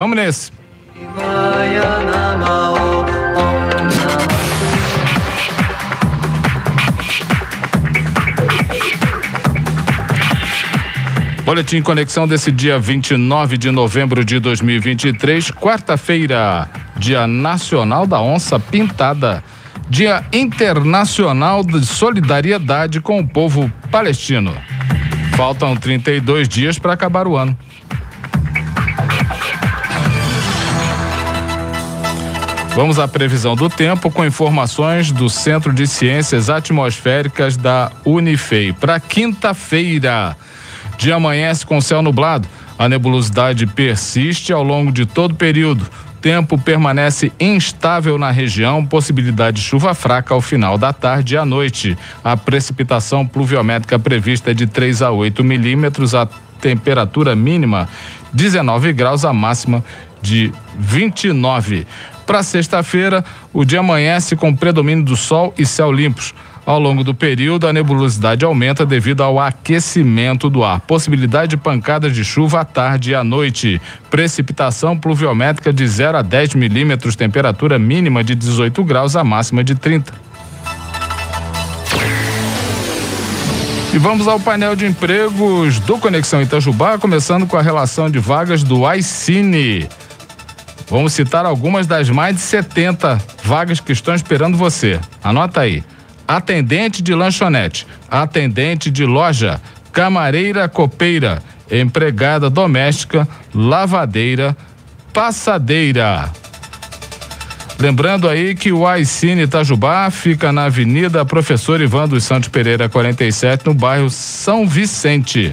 Vamos nesse. Boletim Conexão desse dia 29 de novembro de 2023, quarta-feira, Dia Nacional da Onça Pintada, Dia Internacional de Solidariedade com o povo palestino. Faltam 32 dias para acabar o ano. Vamos à previsão do tempo com informações do Centro de Ciências Atmosféricas da Unifei. Para quinta-feira, dia amanhece com céu nublado. A nebulosidade persiste ao longo de todo o período. Tempo permanece instável na região, possibilidade de chuva fraca ao final da tarde e à noite. A precipitação pluviométrica prevista é de 3 a 8 milímetros, a temperatura mínima 19 graus, a máxima de 29. Para sexta-feira, o dia amanhece com predomínio do sol e céu limpos. Ao longo do período, a nebulosidade aumenta devido ao aquecimento do ar. Possibilidade de pancadas de chuva à tarde e à noite. Precipitação pluviométrica de 0 a 10 milímetros, temperatura mínima de 18 graus, a máxima de 30. E vamos ao painel de empregos do Conexão Itajubá, começando com a relação de vagas do iCine. Vamos citar algumas das mais de 70 vagas que estão esperando você. Anota aí. Atendente de lanchonete, atendente de loja, camareira copeira, empregada doméstica, lavadeira, passadeira. Lembrando aí que o iCine Itajubá fica na Avenida Professor Ivan dos Santos Pereira 47, no bairro São Vicente.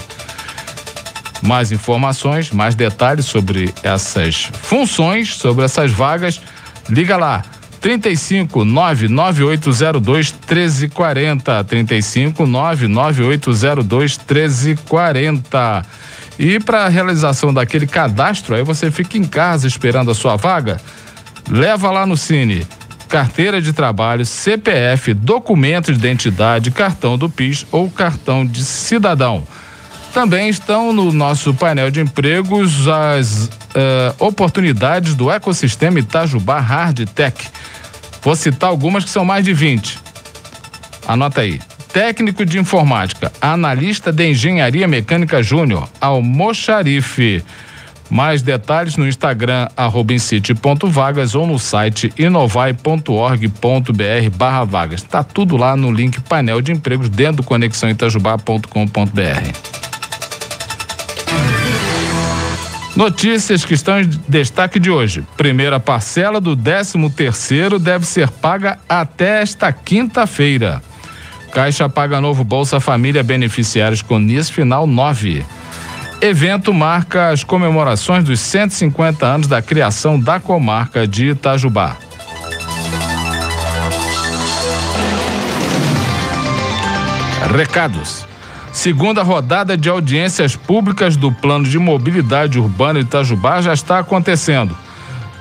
Mais informações, mais detalhes sobre essas funções, sobre essas vagas, liga lá. 35 99802 1340 35 99802 1340 e para a realização daquele cadastro aí você fica em casa esperando a sua vaga leva lá no Cine carteira de trabalho, CPF, documento de identidade, cartão do PIS ou cartão de cidadão. Também estão no nosso painel de empregos as uh, oportunidades do ecossistema Itajubá Hard Tech. Vou citar algumas que são mais de 20. Anota aí. Técnico de informática, analista de engenharia mecânica júnior, Almoxarife. Mais detalhes no Instagram, arroba vagas ou no site inovai.org.br barra vagas. Tá tudo lá no link painel de empregos dentro do conexãoitajubá.com.br. Notícias que estão em destaque de hoje. Primeira parcela do 13 terceiro deve ser paga até esta quinta-feira. Caixa paga novo Bolsa Família beneficiários com NIS final 9. Evento marca as comemorações dos 150 anos da criação da comarca de Itajubá. Recados. Segunda rodada de audiências públicas do Plano de Mobilidade Urbana Itajubá já está acontecendo.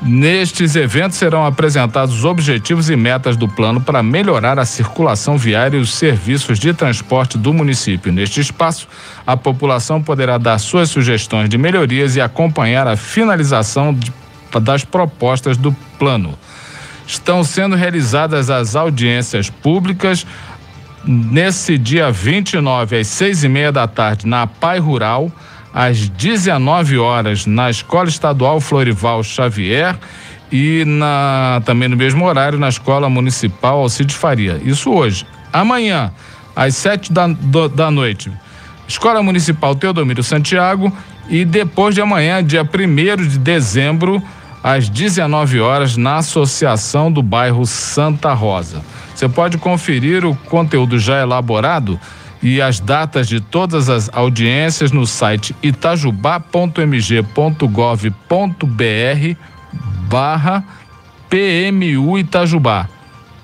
Nestes eventos serão apresentados os objetivos e metas do plano para melhorar a circulação viária e os serviços de transporte do município. Neste espaço, a população poderá dar suas sugestões de melhorias e acompanhar a finalização de, das propostas do plano. Estão sendo realizadas as audiências públicas nesse dia 29, às seis e meia da tarde, na Pai Rural, às 19 horas, na Escola Estadual Florival Xavier e na, também no mesmo horário na Escola Municipal Alcides Faria. Isso hoje. Amanhã, às sete da, do, da noite, Escola Municipal Teodomiro Santiago e depois de amanhã, dia 1 de dezembro, às 19 horas, na Associação do Bairro Santa Rosa. Você pode conferir o conteúdo já elaborado e as datas de todas as audiências no site itajubá.mg.gov.br barra PMU Itajubá.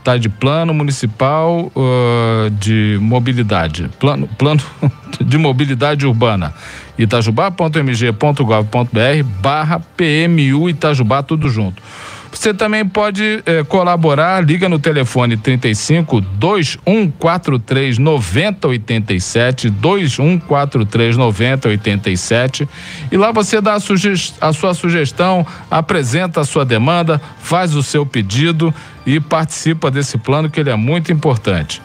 Tá de plano municipal uh, de mobilidade. Plano, plano de mobilidade urbana. itajubá.mg.gov.br barra PMU Itajubá, tudo junto. Você também pode eh, colaborar, liga no telefone 35 2143 9087, 2143 9087 e lá você dá a, a sua sugestão, apresenta a sua demanda, faz o seu pedido e participa desse plano que ele é muito importante.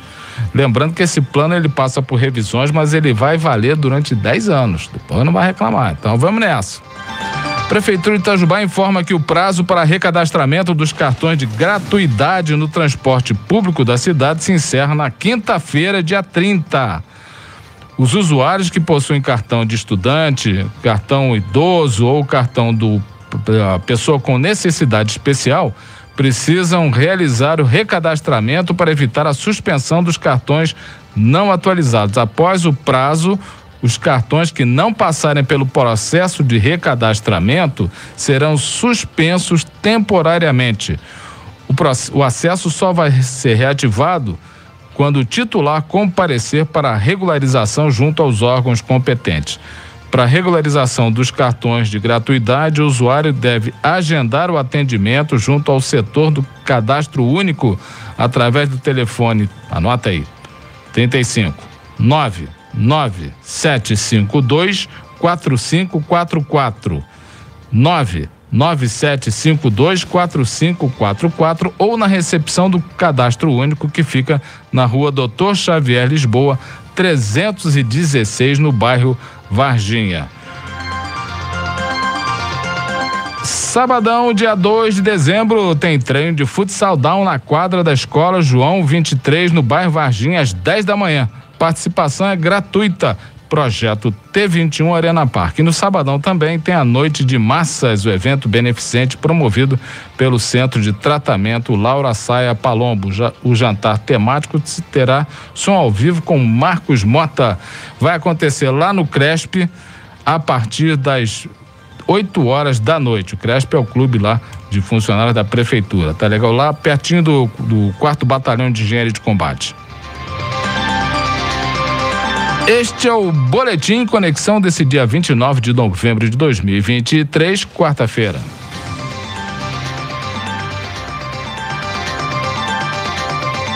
Lembrando que esse plano ele passa por revisões, mas ele vai valer durante 10 anos. Depois não vai reclamar. Então vamos nessa. Prefeitura de Itajubá informa que o prazo para recadastramento dos cartões de gratuidade no transporte público da cidade se encerra na quinta-feira, dia 30. Os usuários que possuem cartão de estudante, cartão idoso ou cartão do pessoa com necessidade especial precisam realizar o recadastramento para evitar a suspensão dos cartões não atualizados. Após o prazo, os cartões que não passarem pelo processo de recadastramento serão suspensos temporariamente. O, o acesso só vai ser reativado quando o titular comparecer para a regularização junto aos órgãos competentes. Para regularização dos cartões de gratuidade, o usuário deve agendar o atendimento junto ao setor do cadastro único através do telefone, anota aí, 35 99752 4544 99752 4544 ou na recepção do cadastro único que fica na rua Doutor Xavier Lisboa, 316 no bairro Varginha. Sabadão, dia 2 de dezembro, tem treino de futsal down na quadra da escola João 23, no bairro Varginha, às 10 da manhã. Participação é gratuita. Projeto T21 Arena Parque. No sabadão também tem a Noite de Massas, o evento beneficente promovido pelo Centro de Tratamento Laura Saia Palombo. O jantar temático terá som ao vivo com Marcos Mota. Vai acontecer lá no Cresp a partir das 8 horas da noite. O Cresp é o clube lá de funcionários da prefeitura. Tá legal? Lá pertinho do, do quarto batalhão de engenharia de combate. Este é o Boletim Conexão desse dia 29 de novembro de 2023, quarta-feira.